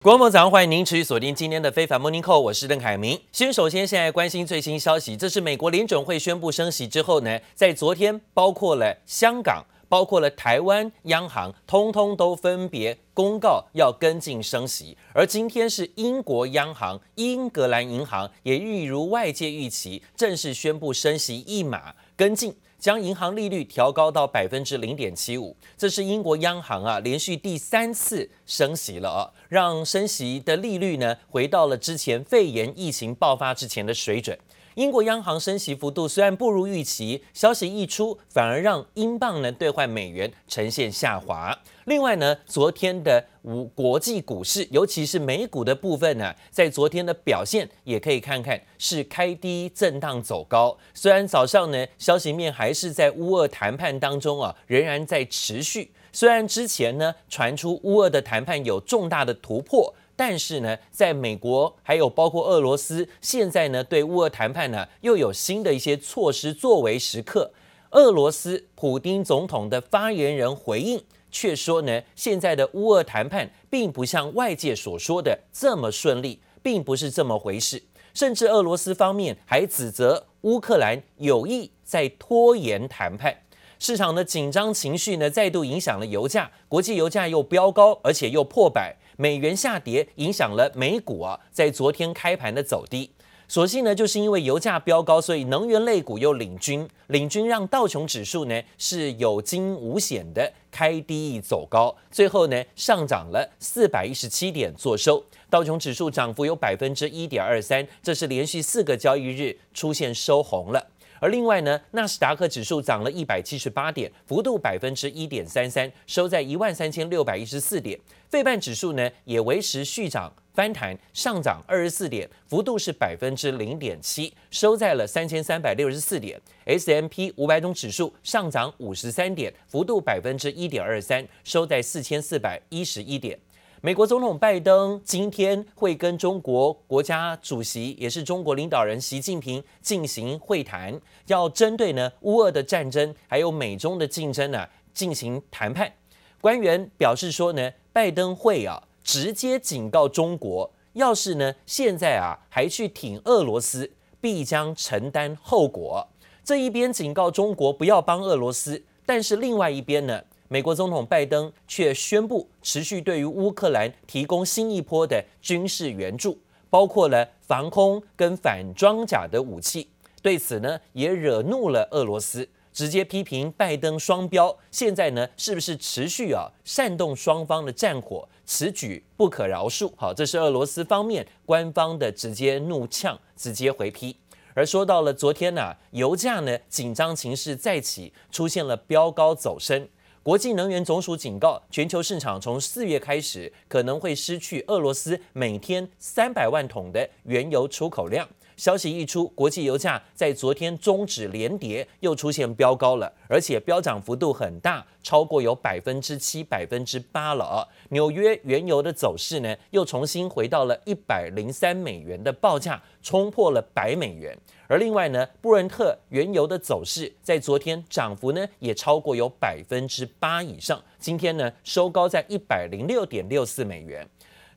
观众早上欢迎您持续锁定今天的非凡 Morning Call，我是邓凯明。先首先现在关心最新消息，这是美国联准会宣布升息之后呢，在昨天包括了香港、包括了台湾央行，通通都分别公告要跟进升息。而今天是英国央行英格兰银行也一如外界预期，正式宣布升息一码跟进。将银行利率调高到百分之零点七五，这是英国央行啊连续第三次升息了啊，让升息的利率呢回到了之前肺炎疫情爆发之前的水准。英国央行升息幅度虽然不如预期，消息一出，反而让英镑呢兑换美元呈现下滑。另外呢，昨天的五国际股市，尤其是美股的部分呢，在昨天的表现也可以看看是开低震荡走高。虽然早上呢，消息面还是在乌俄谈判当中啊，仍然在持续。虽然之前呢传出乌俄的谈判有重大的突破。但是呢，在美国还有包括俄罗斯，现在呢对乌俄谈判呢又有新的一些措施作为时刻。俄罗斯普丁总统的发言人回应却说呢，现在的乌俄谈判并不像外界所说的这么顺利，并不是这么回事。甚至俄罗斯方面还指责乌克兰有意在拖延谈判。市场的紧张情绪呢再度影响了油价，国际油价又飙高，而且又破百。美元下跌影响了美股啊，在昨天开盘的走低。所幸呢，就是因为油价飙高，所以能源类股又领军，领军让道琼指数呢是有惊无险的开低走高，最后呢上涨了四百一十七点作收。道琼指数涨幅有百分之一点二三，这是连续四个交易日出现收红了。而另外呢，纳斯达克指数涨了一百七十八点，幅度百分之一点三三，收在一万三千六百一十四点。费半指数呢也维持续涨翻弹，上涨二十四点，幅度是百分之零点七，收在了三千三百六十四点。S M P 五百种指数上涨五十三点，幅度百分之一点二三，收在四千四百一十一点。美国总统拜登今天会跟中国国家主席，也是中国领导人习近平进行会谈，要针对呢乌俄的战争，还有美中的竞争呢进行谈判。官员表示说呢，拜登会啊直接警告中国，要是呢现在啊还去挺俄罗斯，必将承担后果。这一边警告中国不要帮俄罗斯，但是另外一边呢？美国总统拜登却宣布持续对于乌克兰提供新一波的军事援助，包括了防空跟反装甲的武器。对此呢，也惹怒了俄罗斯，直接批评拜登双标。现在呢，是不是持续啊煽动双方的战火？此举不可饶恕。好，这是俄罗斯方面官方的直接怒呛，直接回批。而说到了昨天呢、油价呢紧张情势再起，出现了飙高走升。国际能源总署警告，全球市场从四月开始可能会失去俄罗斯每天三百万桶的原油出口量。消息一出，国际油价在昨天终止连跌，又出现飙高了，而且飙涨幅度很大，超过有百分之七、百分之八了。啊纽约原油的走势呢，又重新回到了一百零三美元的报价，冲破了百美元。而另外呢，布伦特原油的走势在昨天涨幅呢，也超过有百分之八以上，今天呢收高在一百零六点六四美元。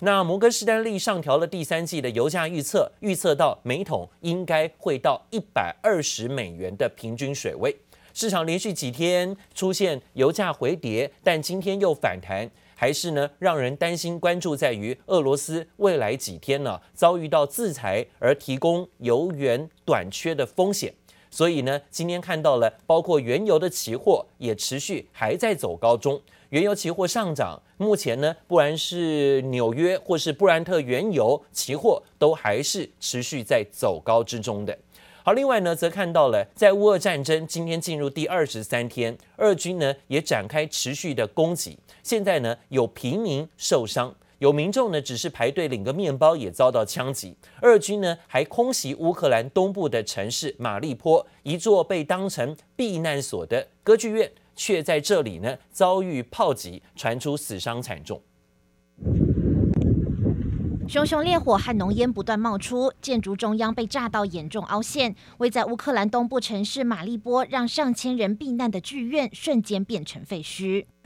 那摩根士丹利上调了第三季的油价预测，预测到每桶应该会到一百二十美元的平均水位。市场连续几天出现油价回跌，但今天又反弹，还是呢让人担心。关注在于俄罗斯未来几天呢遭遇到制裁而提供油源短缺的风险。所以呢，今天看到了包括原油的期货也持续还在走高中。原油期货上涨，目前呢，不然是纽约或是布兰特原油期货都还是持续在走高之中的。好，另外呢，则看到了在乌俄战争今天进入第二十三天，俄军呢也展开持续的攻击，现在呢有平民受伤，有民众呢只是排队领个面包也遭到枪击。俄军呢还空袭乌克兰东部的城市马利坡，一座被当成避难所的歌剧院。却在这里呢遭遇炮击，传出死伤惨重。熊熊烈火和浓烟不断冒出，建筑中央被炸到严重凹陷。位在乌克兰东部城市马利波，让上千人避难的剧院瞬间变成废墟。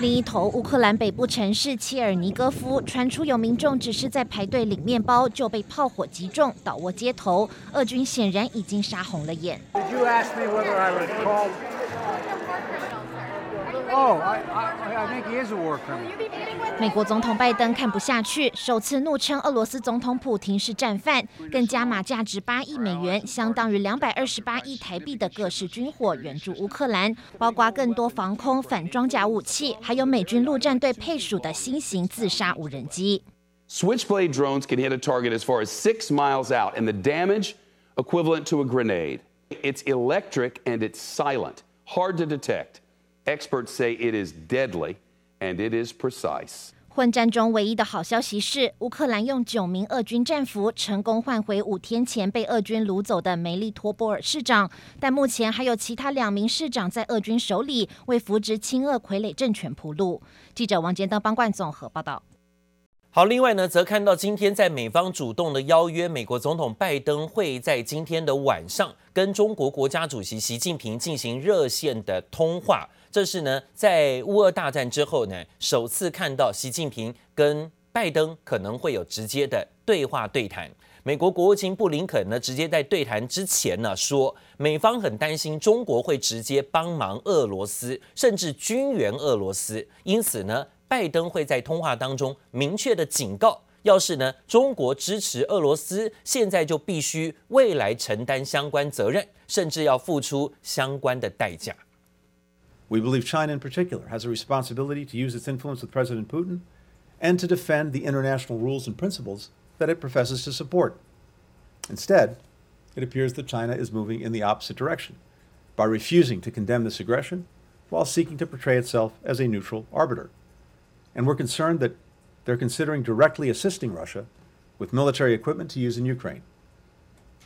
另一头，乌克兰北部城市切尔尼戈夫传出有民众只是在排队领面包就被炮火击中，倒卧街头。俄军显然已经杀红了眼。美国总统拜登看不下去，首次怒称俄罗斯总统普廷是战犯，更加码价值八亿美元（相当于两百二十八亿台币）的各式军火援助乌克兰，包括更多防空反装甲武器，还有美军陆战队配属的新型自杀无人机。Switchblade drones can hit a target as far as six miles out, and the damage equivalent to a grenade. It's electric and it's silent, hard to detect. Experts say it is deadly and it is precise. 混战中唯一的好消息是，乌克兰用九名俄军战俘成功换回五天前被俄军掳走的梅利托波尔市长，但目前还有其他两名市长在俄军手里，为扶植亲俄傀儡政权铺路。记者王建登、邦冠综合报道。好，另外呢，则看到今天在美方主动的邀约，美国总统拜登会在今天的晚上跟中国国家主席习近平进行热线的通话。这是呢，在乌俄大战之后呢，首次看到习近平跟拜登可能会有直接的对话对谈。美国国务卿布林肯呢，直接在对谈之前呢说，美方很担心中国会直接帮忙俄罗斯，甚至军援俄罗斯，因此呢。拜登会在通话当中明确的警告，要是呢中国支持俄罗斯，现在就必须未来承担相关责任，甚至要付出相关的代价。We believe China in particular has a responsibility to use its influence with President Putin and to defend the international rules and principles that it professes to support. Instead, it appears that China is moving in the opposite direction by refusing to condemn this aggression while seeking to portray itself as a neutral arbiter. And we're concerned that they're considering directly assisting Russia with military equipment to use in Ukraine.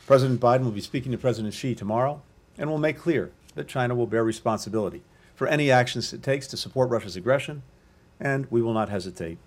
President Biden will be speaking to President Xi tomorrow and will make clear that China will bear responsibility for any actions it takes to support Russia's aggression, and we will not hesitate.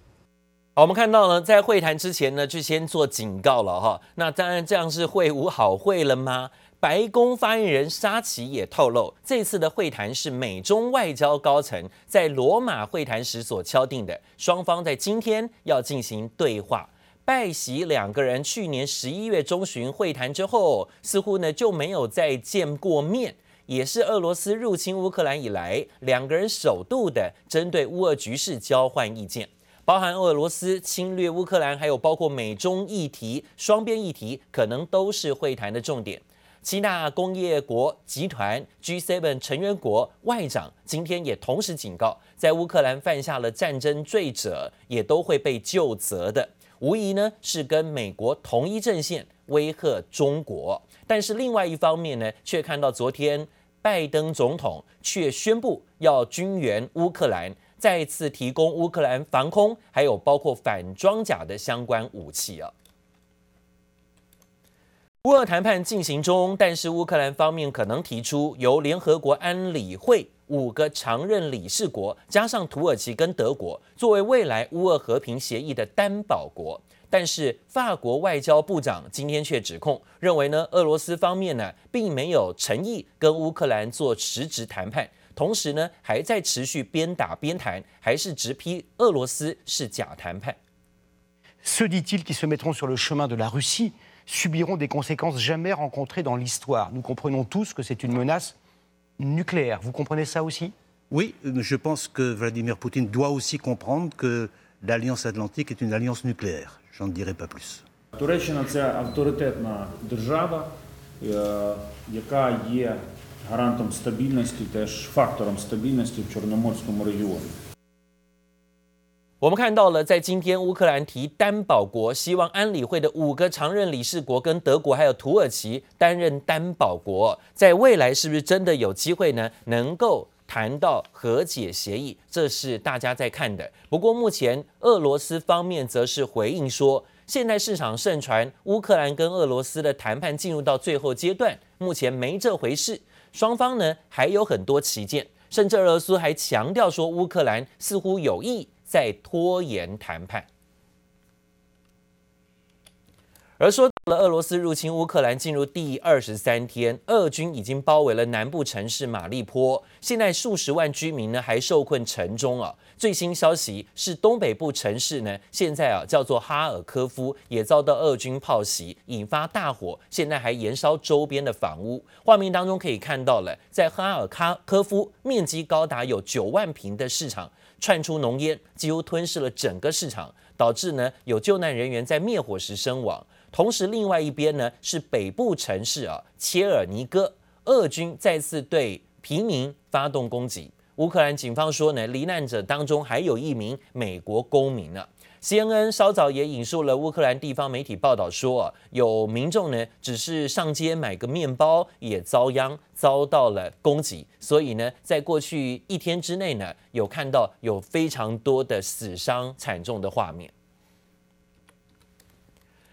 好，我们看到呢，在会谈之前呢，就先做警告了哈。那当然，这样是会无好会了吗？白宫发言人沙奇也透露，这次的会谈是美中外交高层在罗马会谈时所敲定的，双方在今天要进行对话。拜习两个人去年十一月中旬会谈之后，似乎呢就没有再见过面，也是俄罗斯入侵乌克兰以来，两个人首度的针对乌俄局势交换意见，包含俄罗斯侵略乌克兰，还有包括美中议题、双边议题，可能都是会谈的重点。七大工业国集团 G7 成员国外长今天也同时警告，在乌克兰犯下了战争罪者，也都会被就责的。无疑呢是跟美国同一阵线威吓中国。但是另外一方面呢，却看到昨天拜登总统却宣布要军援乌克兰，再次提供乌克兰防空，还有包括反装甲的相关武器啊。乌俄谈判进行中，但是乌克兰方面可能提出由联合国安理会五个常任理事国加上土耳其跟德国作为未来乌俄和平协议的担保国。但是法国外交部长今天却指控，认为呢俄罗斯方面呢并没有诚意跟乌克兰做实质谈判，同时呢还在持续边打边谈，还是直批俄罗斯是假谈判。Ceux dit-il qui se mettront sur le chemin de la Russie subiront des conséquences jamais rencontrées dans l'histoire. Nous comprenons tous que c'est une menace nucléaire. Vous comprenez ça aussi Oui, je pense que Vladimir Poutine doit aussi comprendre que l'Alliance Atlantique est une alliance nucléaire. J'en dirai pas plus. Туреччина – це авторитетна держава, яка є гарантом стабільності, теж фактором стабільності в Чорноморському регіоні. 我们看到了，在今天乌克兰提担保国，希望安理会的五个常任理事国跟德国还有土耳其担任担保国，在未来是不是真的有机会呢？能够 谈到和解协议，这是大家在看的。不过目前俄罗斯方面则是回应说，现在市场盛传乌克兰跟俄罗斯的谈判进入到最后阶段，目前没这回事，双方呢还有很多旗舰，甚至俄罗斯还强调说乌克兰似乎有意在拖延谈判。而说了俄罗斯入侵乌克兰进入第二十三天，俄军已经包围了南部城市马利坡，现在数十万居民呢还受困城中啊。最新消息是东北部城市呢现在啊叫做哈尔科夫也遭到俄军炮袭，引发大火，现在还延烧周边的房屋。画面当中可以看到了，在哈尔科夫面积高达有九万平的市场窜出浓烟，几乎吞噬了整个市场，导致呢有救难人员在灭火时身亡。同时，另外一边呢是北部城市啊，切尔尼戈，俄军再次对平民发动攻击。乌克兰警方说呢，罹难者当中还有一名美国公民呢。CNN 稍早也引述了乌克兰地方媒体报道说啊，有民众呢只是上街买个面包，也遭殃，遭到了攻击。所以呢，在过去一天之内呢，有看到有非常多的死伤惨重的画面。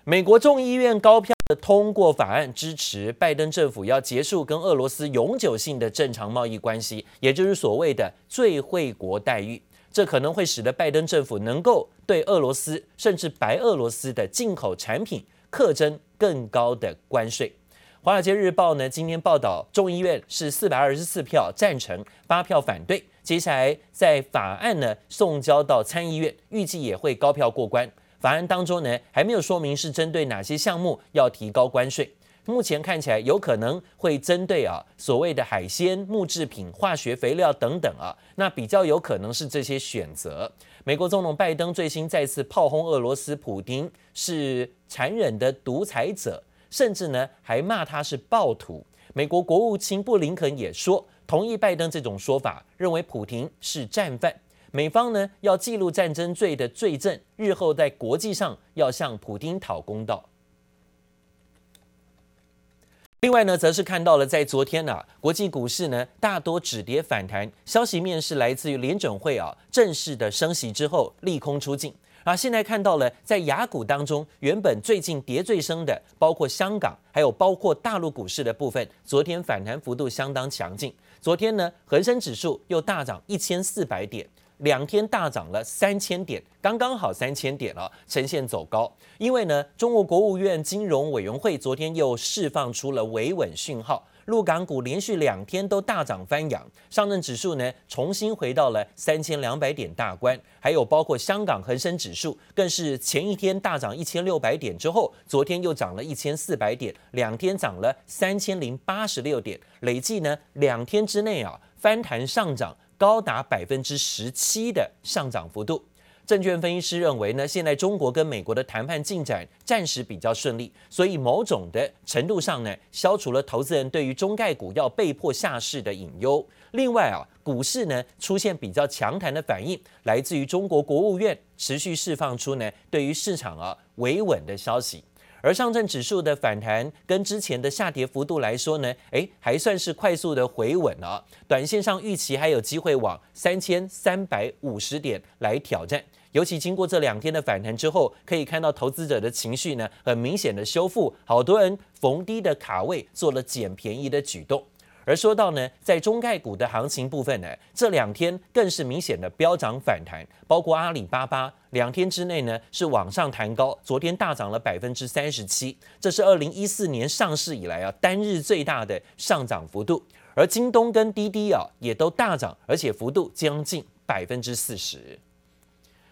美国众议院高票的通过法案，支持拜登政府要结束跟俄罗斯永久性的正常贸易关系，也就是所谓的最惠国待遇。这可能会使得拜登政府能够对俄罗斯甚至白俄罗斯的进口产品课征更高的关税。华尔街日报呢今天报道，众议院是四百二十四票赞成，八票反对。接下来在法案呢送交到参议院，预计也会高票过关。法案当中呢，还没有说明是针对哪些项目要提高关税。目前看起来有可能会针对啊所谓的海鲜、木制品、化学肥料等等啊，那比较有可能是这些选择。美国总统拜登最新再次炮轰俄罗斯普丁是残忍的独裁者，甚至呢还骂他是暴徒。美国国务卿布林肯也说同意拜登这种说法，认为普丁是战犯。美方呢要记录战争罪的罪证，日后在国际上要向普丁讨公道。另外呢，则是看到了在昨天呢、啊，国际股市呢大多止跌反弹，消息面是来自于联准会啊正式的升息之后利空出尽。啊，现在看到了在雅股当中，原本最近跌最深的，包括香港，还有包括大陆股市的部分，昨天反弹幅度相当强劲。昨天呢，恒生指数又大涨一千四百点。两天大涨了三千点，刚刚好三千点了，呈现走高。因为呢，中国国务院金融委员会昨天又释放出了维稳讯号，陆港股连续两天都大涨翻扬，上证指数呢重新回到了三千两百点大关，还有包括香港恒生指数更是前一天大涨一千六百点之后，昨天又涨了一千四百点，两天涨了三千零八十六点，累计呢两天之内啊翻弹上涨。高达百分之十七的上涨幅度。证券分析师认为呢，现在中国跟美国的谈判进展暂时比较顺利，所以某种的程度上呢，消除了投资人对于中概股要被迫下市的隐忧。另外啊，股市呢出现比较强弹的反应，来自于中国国务院持续释放出呢对于市场啊维稳的消息。而上证指数的反弹跟之前的下跌幅度来说呢，诶，还算是快速的回稳了。短线上预期还有机会往三千三百五十点来挑战。尤其经过这两天的反弹之后，可以看到投资者的情绪呢，很明显的修复，好多人逢低的卡位做了捡便宜的举动。而说到呢，在中概股的行情部分呢，这两天更是明显的飙涨反弹，包括阿里巴巴两天之内呢是往上弹高，昨天大涨了百分之三十七，这是二零一四年上市以来啊单日最大的上涨幅度。而京东跟滴滴啊也都大涨，而且幅度将近百分之四十。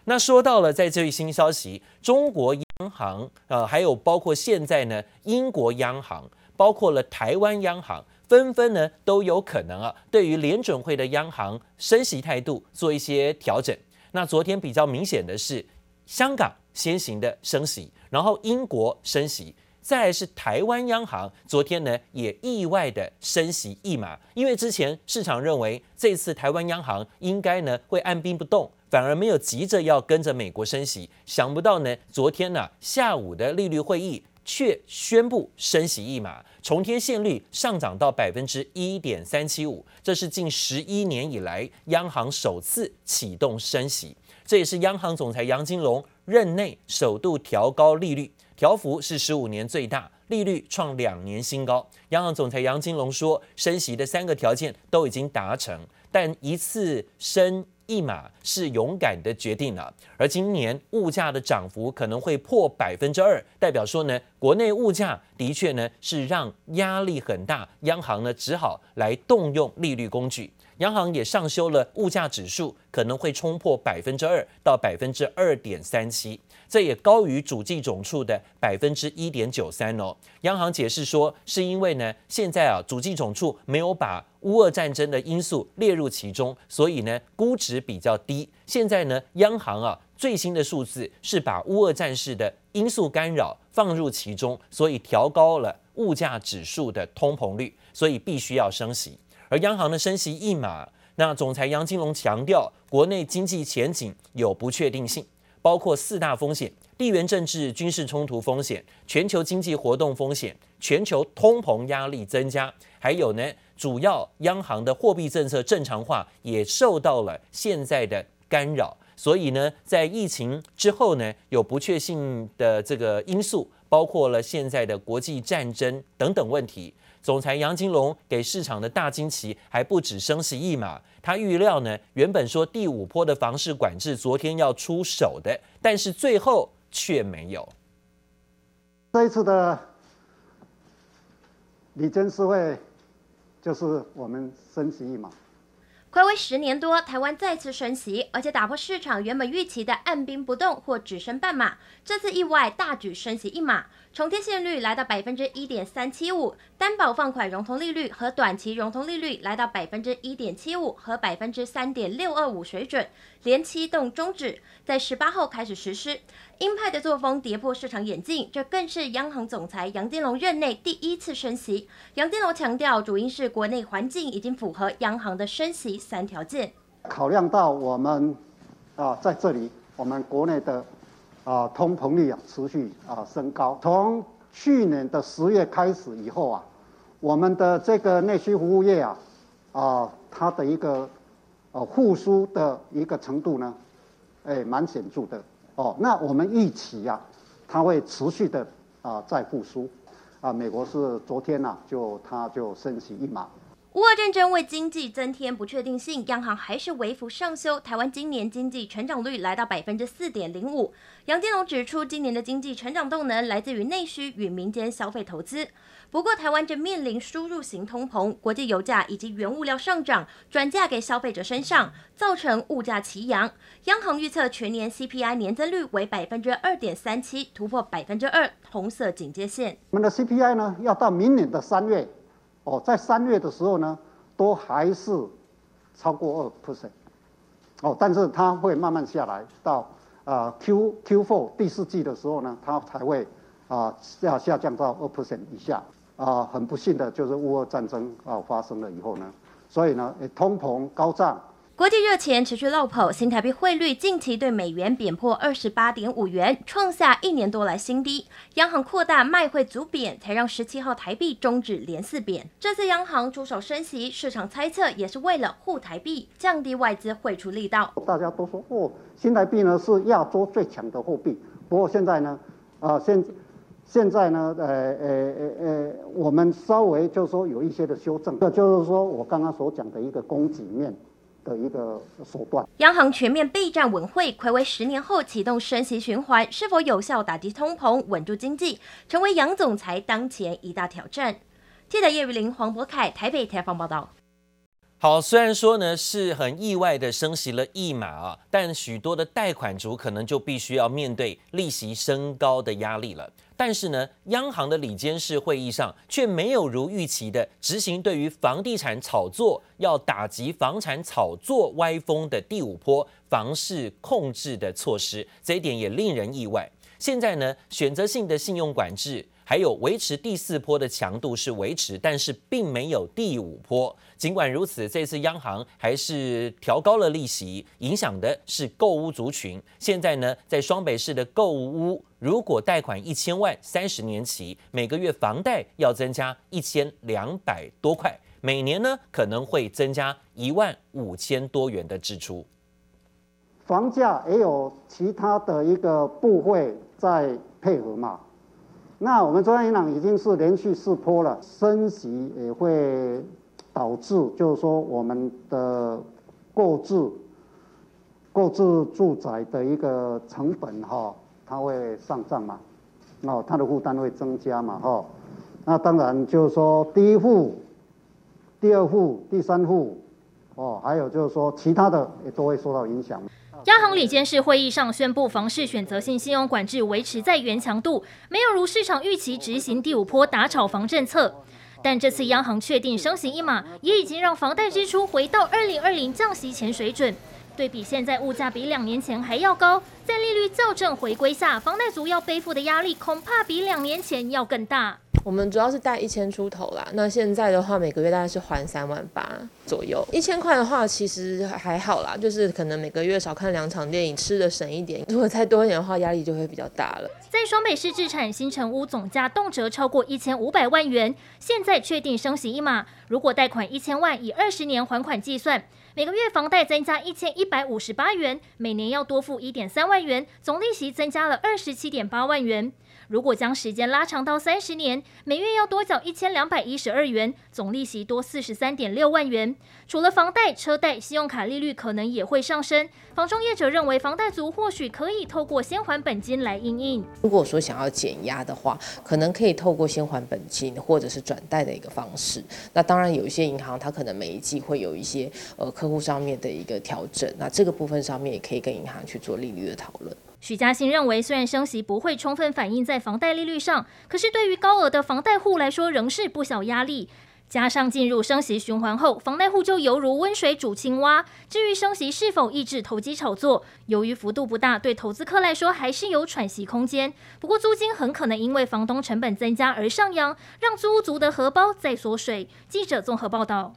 那说到了在这一新消息，中国央行呃还有包括现在呢英国央行，包括了台湾央行。纷纷呢都有可能啊，对于联准会的央行升息态度做一些调整。那昨天比较明显的是，香港先行的升息，然后英国升息，再来是台湾央行昨天呢也意外的升息一码，因为之前市场认为这次台湾央行应该呢会按兵不动，反而没有急着要跟着美国升息，想不到呢昨天呢下午的利率会议。却宣布升息一码，重贴现率上涨到百分之一点三七五，这是近十一年以来央行首次启动升息。这也是央行总裁杨金龙任内首度调高利率，调幅是十五年最大，利率创两年新高。央行总裁杨金龙说，升息的三个条件都已经达成，但一次升一码是勇敢的决定了。而今年物价的涨幅可能会破百分之二，代表说呢，国内物价的确呢是让压力很大，央行呢只好来动用利率工具。央行也上修了物价指数，可能会冲破百分之二到百分之二点三七，这也高于主计总处的百分之一点九三哦。央行解释说，是因为呢，现在啊，主计总处没有把乌俄战争的因素列入其中，所以呢，估值比较低。现在呢，央行啊最新的数字是把乌俄战事的因素干扰放入其中，所以调高了物价指数的通膨率，所以必须要升息。而央行的升息一码，那总裁杨金龙强调，国内经济前景有不确定性，包括四大风险：地缘政治、军事冲突风险、全球经济活动风险、全球通膨压力增加，还有呢，主要央行的货币政策正常化也受到了现在的干扰。所以呢，在疫情之后呢，有不确定的这个因素，包括了现在的国际战争等等问题。总裁杨金龙给市场的大惊奇还不止升息一码，他预料呢，原本说第五波的房市管制昨天要出手的，但是最后却没有。这一次的李真是会就是我们升息一码。暌违十年多，台湾再次升息，而且打破市场原本预期的按兵不动或只升半码。这次意外大举升息一码，重贴现率来到百分之一点三七五，担保放款融通利率和短期融通利率来到百分之一点七五和百分之三点六二五水准，连期动终止，在十八号开始实施。鹰派的作风跌破市场眼镜，这更是央行总裁杨金龙任内第一次升息。杨金龙强调，主因是国内环境已经符合央行的升息三条件。考量到我们啊，在这里我们国内的啊通膨率啊持续啊升高，从去年的十月开始以后啊，我们的这个内需服务业啊啊它的一个呃复苏的一个程度呢，哎蛮显著的。哦，那我们预期呀、啊，它会持续的啊在复苏，啊，美国是昨天呢、就它就升息一码。乌俄战争为经济增添不确定性，央行还是微幅上修台湾今年经济成长率来到百分之四点零五。杨金龙指出，今年的经济成长动能来自于内需与民间消费投资。不过，台湾正面临输入型通膨，国际油价以及原物料上涨转嫁给消费者身上，造成物价齐扬。央行预测全年 CPI 年增率为百分之二点三七，突破百分之二红色警戒线。我们的 CPI 呢，要到明年的三月。哦，在三月的时候呢，都还是超过二 percent，哦，但是它会慢慢下来，到啊、Q Q four 第四季的时候呢，它才会啊下、下降到二 percent 以下，啊、很不幸的就是乌俄战争啊、发生了以后呢，所以呢，通膨高涨。国际热钱持续落跑，新台币汇率近期对美元贬破二十八点五元，创下一年多来新低。央行扩大卖汇阻贬，才让十七号台币终止连四贬。这次央行出手升息，市场猜测也是为了护台币，降低外资汇出力道。大家都说哦，新台币呢是亚洲最强的货币。不过现在呢，啊、现现在呢，呃呃呃呃，我们稍微就是说有一些的修正，这就是说我刚刚所讲的一个供给面。的一个手段。央行全面备战稳汇，暌违十年后启动升息循环，是否有效打击通膨、稳住经济，成为杨总裁当前一大挑战。记者叶玉玲、黄博凯台北采访报道。好，虽然说呢是很意外的升息了一码啊，但许多的贷款族可能就必须要面对利息升高的压力了。但是呢，央行的理监事会议上却没有如预期的执行对于房地产炒作要打击房产炒作歪风的第五波房市控制的措施，这一点也令人意外。现在呢，选择性的信用管制。还有维持第四波的强度是维持，但是并没有第五波。尽管如此，这次央行还是调高了利息，影响的是购屋族群。现在呢，在双北市的购屋，如果贷款一千万，三十年期，每个月房贷要增加一千两百多块，每年呢可能会增加一万五千多元的支出。房价也有其他的一个部会在配合嘛。那我们中央银行已经是连续四波了，升息也会导致，就是说我们的购置购置住宅的一个成本哈，它会上涨嘛，那它的负担会增加嘛哈。那当然就是说第一户、第二户、第三户哦，还有就是说其他的也都会受到影响。央行理监事会议上宣布，房市选择性信用管制维持在原强度，没有如市场预期执行第五波打炒房政策。但这次央行确定升息一码，也已经让房贷支出回到二零二零降息前水准。对比现在物价比两年前还要高，在利率校正回归下，房贷族要背负的压力恐怕比两年前要更大。我们主要是贷一千出头啦，那现在的话每个月大概是还三万八左右。一千块的话其实还好啦，就是可能每个月少看两场电影，吃的省一点。如果再多一点的话，压力就会比较大了。在双北市置产新成屋总价动辄超过一千五百万元，现在确定升息一码，如果贷款一千万，以二十年还款计算，每个月房贷增加一千一百五十八元，每年要多付一点三万元，总利息增加了二十七点八万元。如果将时间拉长到三十年，每月要多缴一千两百一十二元，总利息多四十三点六万元。除了房贷、车贷、信用卡利率可能也会上升，房仲业者认为房贷族或许可以透过先还本金来应应。如果说想要减压的话，可能可以透过先还本金或者是转贷的一个方式。那当然有一些银行它可能每一季会有一些呃客户上面的一个调整，那这个部分上面也可以跟银行去做利率的讨论。许家欣认为，虽然升息不会充分反映在房贷利率上，可是对于高额的房贷户来说，仍是不小压力。加上进入升息循环后，房贷户就犹如温水煮青蛙。至于升息是否抑制投机炒作，由于幅度不大，对投资客来说还是有喘息空间。不过租金很可能因为房东成本增加而上扬，让租屋族的荷包在缩水。记者综合报道。